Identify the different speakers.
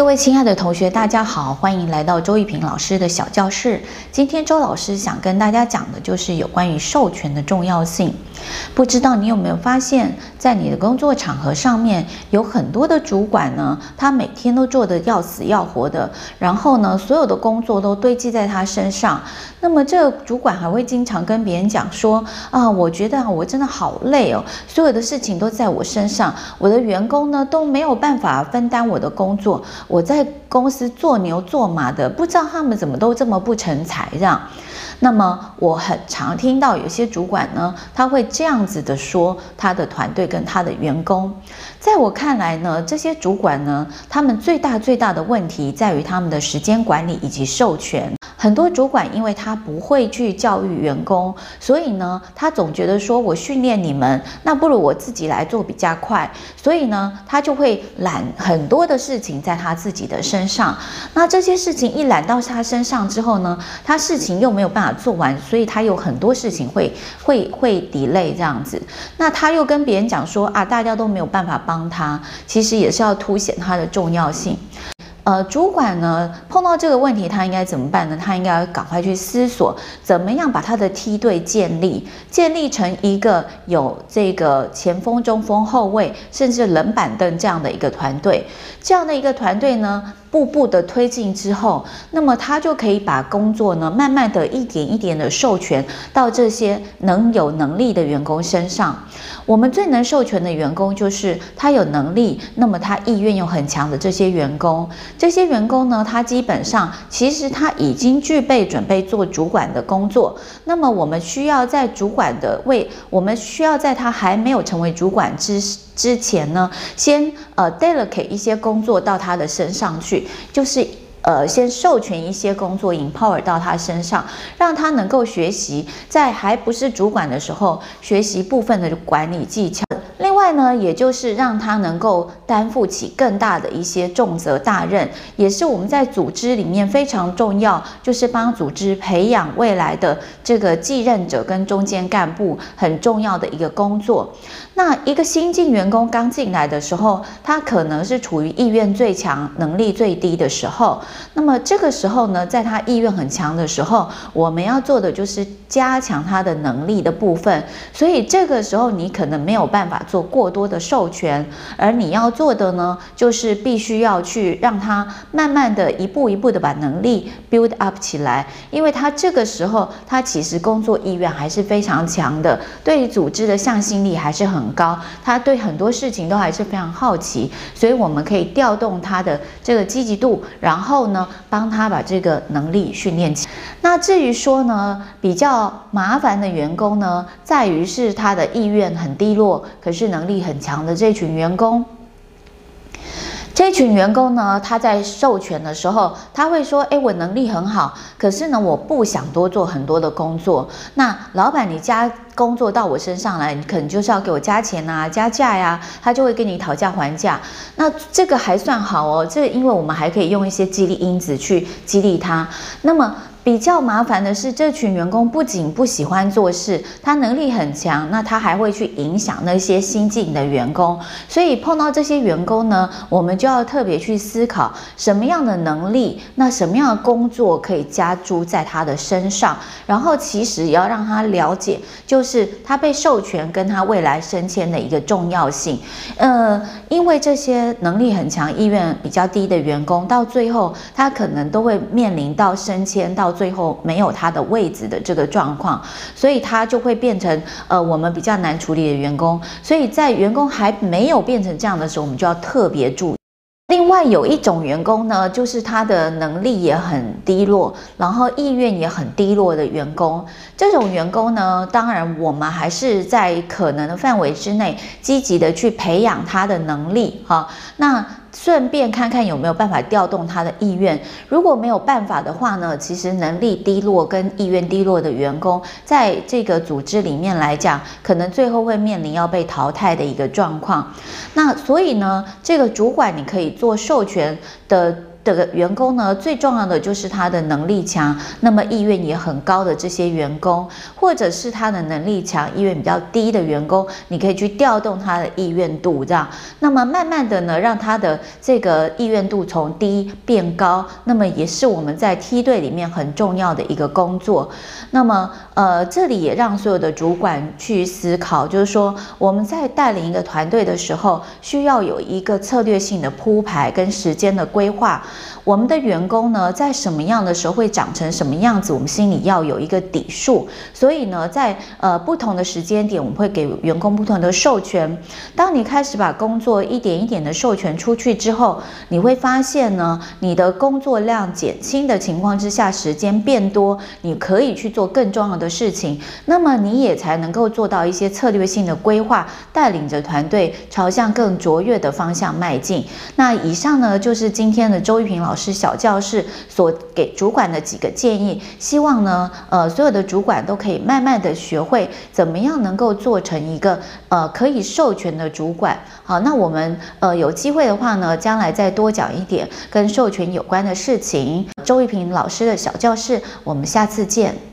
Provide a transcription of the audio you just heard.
Speaker 1: 各位亲爱的同学，大家好，欢迎来到周玉萍老师的小教室。今天周老师想跟大家讲的就是有关于授权的重要性。不知道你有没有发现，在你的工作场合上面，有很多的主管呢，他每天都做得要死要活的，然后呢，所有的工作都堆积在他身上。那么这个主管还会经常跟别人讲说：啊，我觉得，我真的好累哦，所有的事情都在我身上，我的员工呢都没有办法分担我的工作。我在公司做牛做马的，不知道他们怎么都这么不成才这样。那么我很常听到有些主管呢，他会这样子的说他的团队跟他的员工。在我看来呢，这些主管呢，他们最大最大的问题在于他们的时间管理以及授权。很多主管因为他不会去教育员工，所以呢，他总觉得说我训练你们，那不如我自己来做比较快。所以呢，他就会揽很多的事情在他自己的身上。那这些事情一揽到他身上之后呢，他事情又没有办法做完，所以他有很多事情会会会 delay 这样子。那他又跟别人讲说啊，大家都没有办法帮他，其实也是要凸显他的重要性。呃，主管呢，碰到这个问题，他应该怎么办呢？他应该赶快去思索，怎么样把他的梯队建立，建立成一个有这个前锋、中锋、后卫，甚至冷板凳这样的一个团队。这样的一个团队呢，步步的推进之后，那么他就可以把工作呢，慢慢的一点一点的授权到这些能有能力的员工身上。我们最能授权的员工，就是他有能力，那么他意愿又很强的这些员工。这些员工呢，他基本上其实他已经具备准备做主管的工作。那么我们需要在主管的位，我们需要在他还没有成为主管之之前呢，先呃 delegate 一些工作到他的身上去，就是呃先授权一些工作 empower 到他身上，让他能够学习在还不是主管的时候学习部分的管理技巧。另外呢，也就是让他能够担负起更大的一些重责大任，也是我们在组织里面非常重要，就是帮组织培养未来的这个继任者跟中间干部很重要的一个工作。那一个新进员工刚进来的时候，他可能是处于意愿最强、能力最低的时候。那么这个时候呢，在他意愿很强的时候，我们要做的就是加强他的能力的部分。所以这个时候你可能没有办法。做过过多的授权，而你要做的呢，就是必须要去让他慢慢的一步一步的把能力 build up 起来，因为他这个时候他其实工作意愿还是非常强的，对于组织的向心力还是很高，他对很多事情都还是非常好奇，所以我们可以调动他的这个积极度，然后呢，帮他把这个能力训练起来。那至于说呢，比较麻烦的员工呢，在于是他的意愿很低落，可是。能力很强的这群员工，这群员工呢，他在授权的时候，他会说：“诶，我能力很好，可是呢，我不想多做很多的工作。那老板，你加工作到我身上来，你可能就是要给我加钱啊、加价呀。”他就会跟你讨价还价。那这个还算好哦，这因为我们还可以用一些激励因子去激励他。那么。比较麻烦的是，这群员工不仅不喜欢做事，他能力很强，那他还会去影响那些新进的员工。所以碰到这些员工呢，我们就要特别去思考什么样的能力，那什么样的工作可以加诸在他的身上。然后其实也要让他了解，就是他被授权跟他未来升迁的一个重要性。呃，因为这些能力很强、意愿比较低的员工，到最后他可能都会面临到升迁到。最后没有他的位置的这个状况，所以他就会变成呃我们比较难处理的员工。所以在员工还没有变成这样的时候，我们就要特别注意。另外有一种员工呢，就是他的能力也很低落，然后意愿也很低落的员工。这种员工呢，当然我们还是在可能的范围之内，积极的去培养他的能力哈。那顺便看看有没有办法调动他的意愿。如果没有办法的话呢，其实能力低落跟意愿低落的员工，在这个组织里面来讲，可能最后会面临要被淘汰的一个状况。那所以呢，这个主管你可以做授权的。的员工呢，最重要的就是他的能力强，那么意愿也很高的这些员工，或者是他的能力强、意愿比较低的员工，你可以去调动他的意愿度，这样，那么慢慢的呢，让他的这个意愿度从低变高，那么也是我们在梯队里面很重要的一个工作。那么，呃，这里也让所有的主管去思考，就是说我们在带领一个团队的时候，需要有一个策略性的铺排跟时间的规划。我们的员工呢，在什么样的时候会长成什么样子，我们心里要有一个底数。所以呢，在呃不同的时间点，我们会给员工不同的授权。当你开始把工作一点一点的授权出去之后，你会发现呢，你的工作量减轻的情况之下，时间变多，你可以去做更重要的事情。那么你也才能够做到一些策略性的规划，带领着团队朝向更卓越的方向迈进。那以上呢，就是今天的周玉平老师小教室所给主管的几个建议，希望呢，呃，所有的主管都可以慢慢的学会怎么样能够做成一个呃可以授权的主管。好，那我们呃有机会的话呢，将来再多讲一点跟授权有关的事情。周玉平老师的小教室，我们下次见。